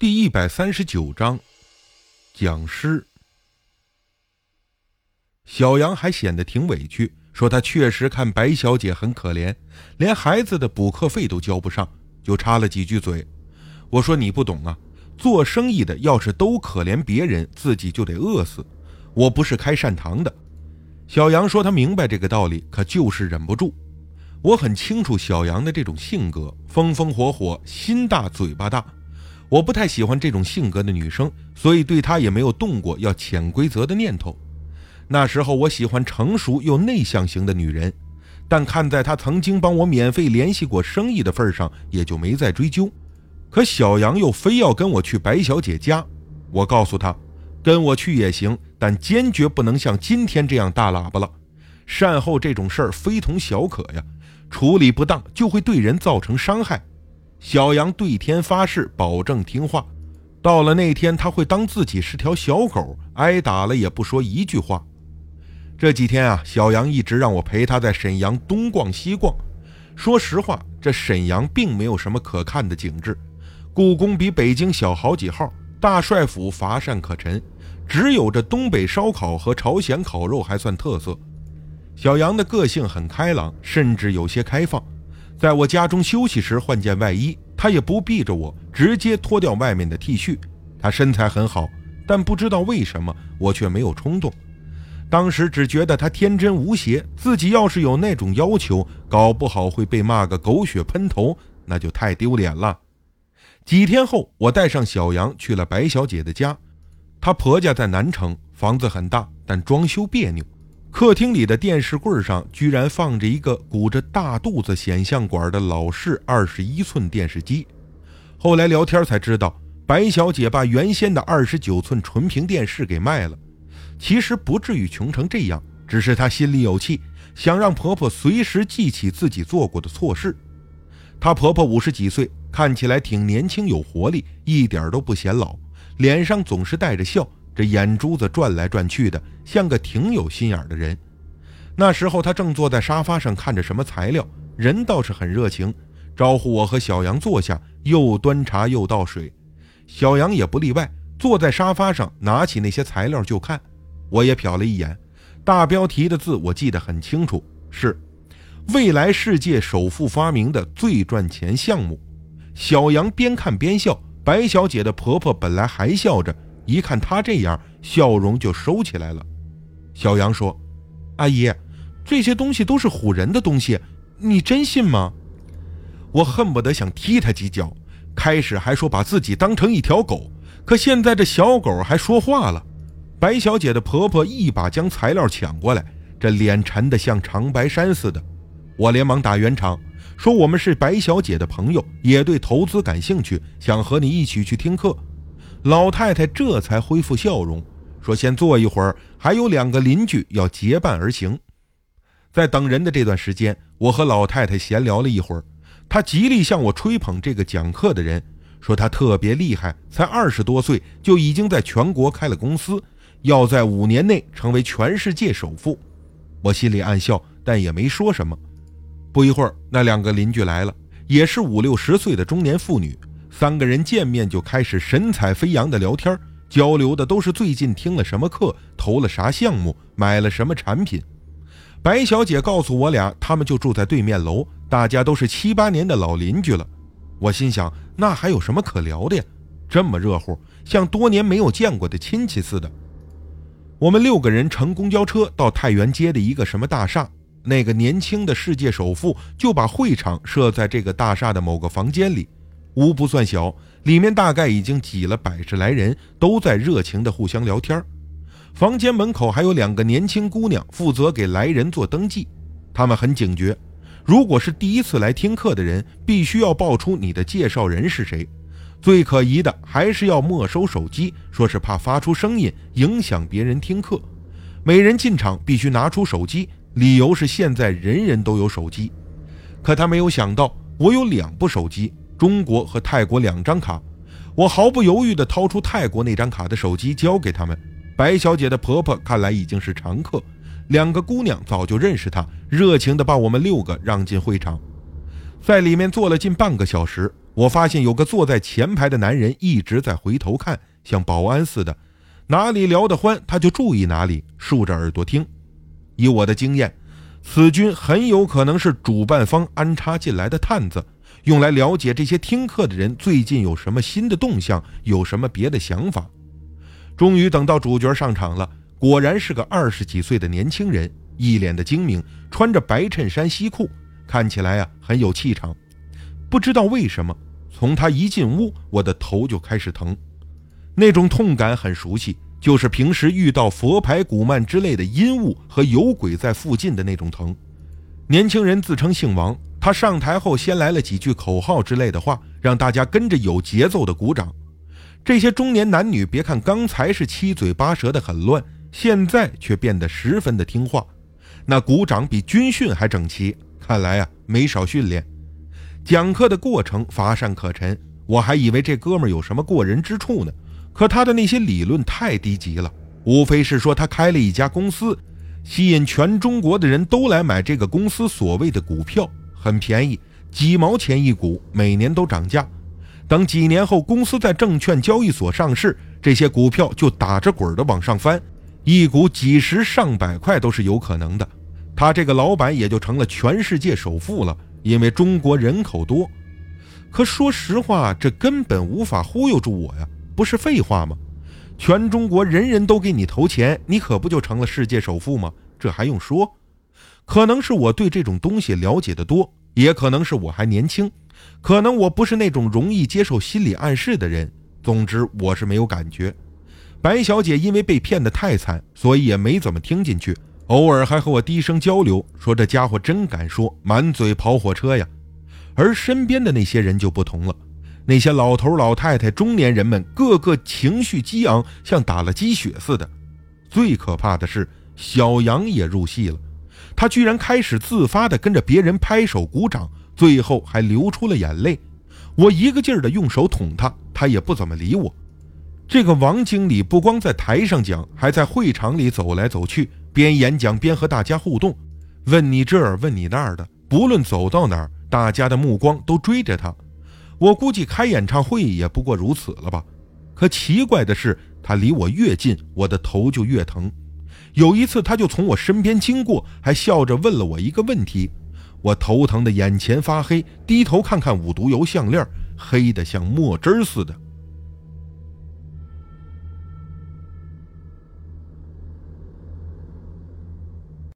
第一百三十九章，讲师。小杨还显得挺委屈，说他确实看白小姐很可怜，连孩子的补课费都交不上，就插了几句嘴。我说你不懂啊，做生意的要是都可怜别人，自己就得饿死。我不是开善堂的。小杨说他明白这个道理，可就是忍不住。我很清楚小杨的这种性格，风风火火，心大嘴巴大。我不太喜欢这种性格的女生，所以对她也没有动过要潜规则的念头。那时候我喜欢成熟又内向型的女人，但看在她曾经帮我免费联系过生意的份上，也就没再追究。可小杨又非要跟我去白小姐家，我告诉他，跟我去也行，但坚决不能像今天这样大喇叭了。善后这种事儿非同小可呀，处理不当就会对人造成伤害。小杨对天发誓，保证听话。到了那天，他会当自己是条小狗，挨打了也不说一句话。这几天啊，小杨一直让我陪他在沈阳东逛西逛。说实话，这沈阳并没有什么可看的景致，故宫比北京小好几号，大帅府乏善可陈，只有这东北烧烤和朝鲜烤肉还算特色。小杨的个性很开朗，甚至有些开放。在我家中休息时换件外衣，他也不避着我，直接脱掉外面的 T 恤。他身材很好，但不知道为什么我却没有冲动。当时只觉得他天真无邪，自己要是有那种要求，搞不好会被骂个狗血喷头，那就太丢脸了。几天后，我带上小杨去了白小姐的家，她婆家在南城，房子很大，但装修别扭。客厅里的电视柜上居然放着一个鼓着大肚子显像管的老式二十一寸电视机。后来聊天才知道，白小姐把原先的二十九寸纯屏电视给卖了。其实不至于穷成这样，只是她心里有气，想让婆婆随时记起自己做过的错事。她婆婆五十几岁，看起来挺年轻有活力，一点都不显老，脸上总是带着笑。这眼珠子转来转去的，像个挺有心眼的人。那时候他正坐在沙发上看着什么材料，人倒是很热情，招呼我和小杨坐下，又端茶又倒水。小杨也不例外，坐在沙发上拿起那些材料就看。我也瞟了一眼，大标题的字我记得很清楚，是“未来世界首富发明的最赚钱项目”。小杨边看边笑，白小姐的婆婆本来还笑着。一看他这样，笑容就收起来了。小杨说：“阿姨，这些东西都是唬人的东西，你真信吗？”我恨不得想踢他几脚。开始还说把自己当成一条狗，可现在这小狗还说话了。白小姐的婆婆一把将材料抢过来，这脸沉得像长白山似的。我连忙打圆场，说我们是白小姐的朋友，也对投资感兴趣，想和你一起去听课。老太太这才恢复笑容，说：“先坐一会儿，还有两个邻居要结伴而行。”在等人的这段时间，我和老太太闲聊了一会儿。她极力向我吹捧这个讲课的人，说他特别厉害，才二十多岁就已经在全国开了公司，要在五年内成为全世界首富。我心里暗笑，但也没说什么。不一会儿，那两个邻居来了，也是五六十岁的中年妇女。三个人见面就开始神采飞扬的聊天，交流的都是最近听了什么课，投了啥项目，买了什么产品。白小姐告诉我俩，他们就住在对面楼，大家都是七八年的老邻居了。我心想，那还有什么可聊的呀？这么热乎，像多年没有见过的亲戚似的。我们六个人乘公交车到太原街的一个什么大厦，那个年轻的世界首富就把会场设在这个大厦的某个房间里。屋不算小，里面大概已经挤了百十来人，都在热情地互相聊天。房间门口还有两个年轻姑娘，负责给来人做登记。他们很警觉，如果是第一次来听课的人，必须要报出你的介绍人是谁。最可疑的还是要没收手机，说是怕发出声音影响别人听课。每人进场必须拿出手机，理由是现在人人都有手机。可他没有想到，我有两部手机。中国和泰国两张卡，我毫不犹豫地掏出泰国那张卡的手机交给他们。白小姐的婆婆看来已经是常客，两个姑娘早就认识她，热情地把我们六个让进会场。在里面坐了近半个小时，我发现有个坐在前排的男人一直在回头看，像保安似的，哪里聊得欢他就注意哪里，竖着耳朵听。以我的经验，此君很有可能是主办方安插进来的探子，用来了解这些听课的人最近有什么新的动向，有什么别的想法。终于等到主角上场了，果然是个二十几岁的年轻人，一脸的精明，穿着白衬衫西裤，看起来啊很有气场。不知道为什么，从他一进屋，我的头就开始疼，那种痛感很熟悉，就是平时遇到佛牌、古曼之类的阴物和有鬼在附近的那种疼。年轻人自称姓王，他上台后先来了几句口号之类的话，让大家跟着有节奏的鼓掌。这些中年男女，别看刚才是七嘴八舌的很乱，现在却变得十分的听话，那鼓掌比军训还整齐，看来啊没少训练。讲课的过程乏善可陈，我还以为这哥们有什么过人之处呢。可他的那些理论太低级了，无非是说他开了一家公司，吸引全中国的人都来买这个公司所谓的股票，很便宜，几毛钱一股，每年都涨价。等几年后，公司在证券交易所上市，这些股票就打着滚的往上翻，一股几十上百块都是有可能的。他这个老板也就成了全世界首富了。因为中国人口多，可说实话，这根本无法忽悠住我呀！不是废话吗？全中国人人都给你投钱，你可不就成了世界首富吗？这还用说？可能是我对这种东西了解的多，也可能是我还年轻，可能我不是那种容易接受心理暗示的人。总之，我是没有感觉。白小姐因为被骗得太惨，所以也没怎么听进去。偶尔还和我低声交流，说这家伙真敢说，满嘴跑火车呀。而身边的那些人就不同了，那些老头老太太、中年人们，个个情绪激昂，像打了鸡血似的。最可怕的是，小杨也入戏了，他居然开始自发地跟着别人拍手鼓掌，最后还流出了眼泪。我一个劲儿地用手捅他，他也不怎么理我。这个王经理不光在台上讲，还在会场里走来走去。边演讲边和大家互动，问你这儿问你那儿的，不论走到哪儿，大家的目光都追着他。我估计开演唱会也不过如此了吧。可奇怪的是，他离我越近，我的头就越疼。有一次，他就从我身边经过，还笑着问了我一个问题。我头疼的眼前发黑，低头看看五毒油项链，黑的像墨汁似的。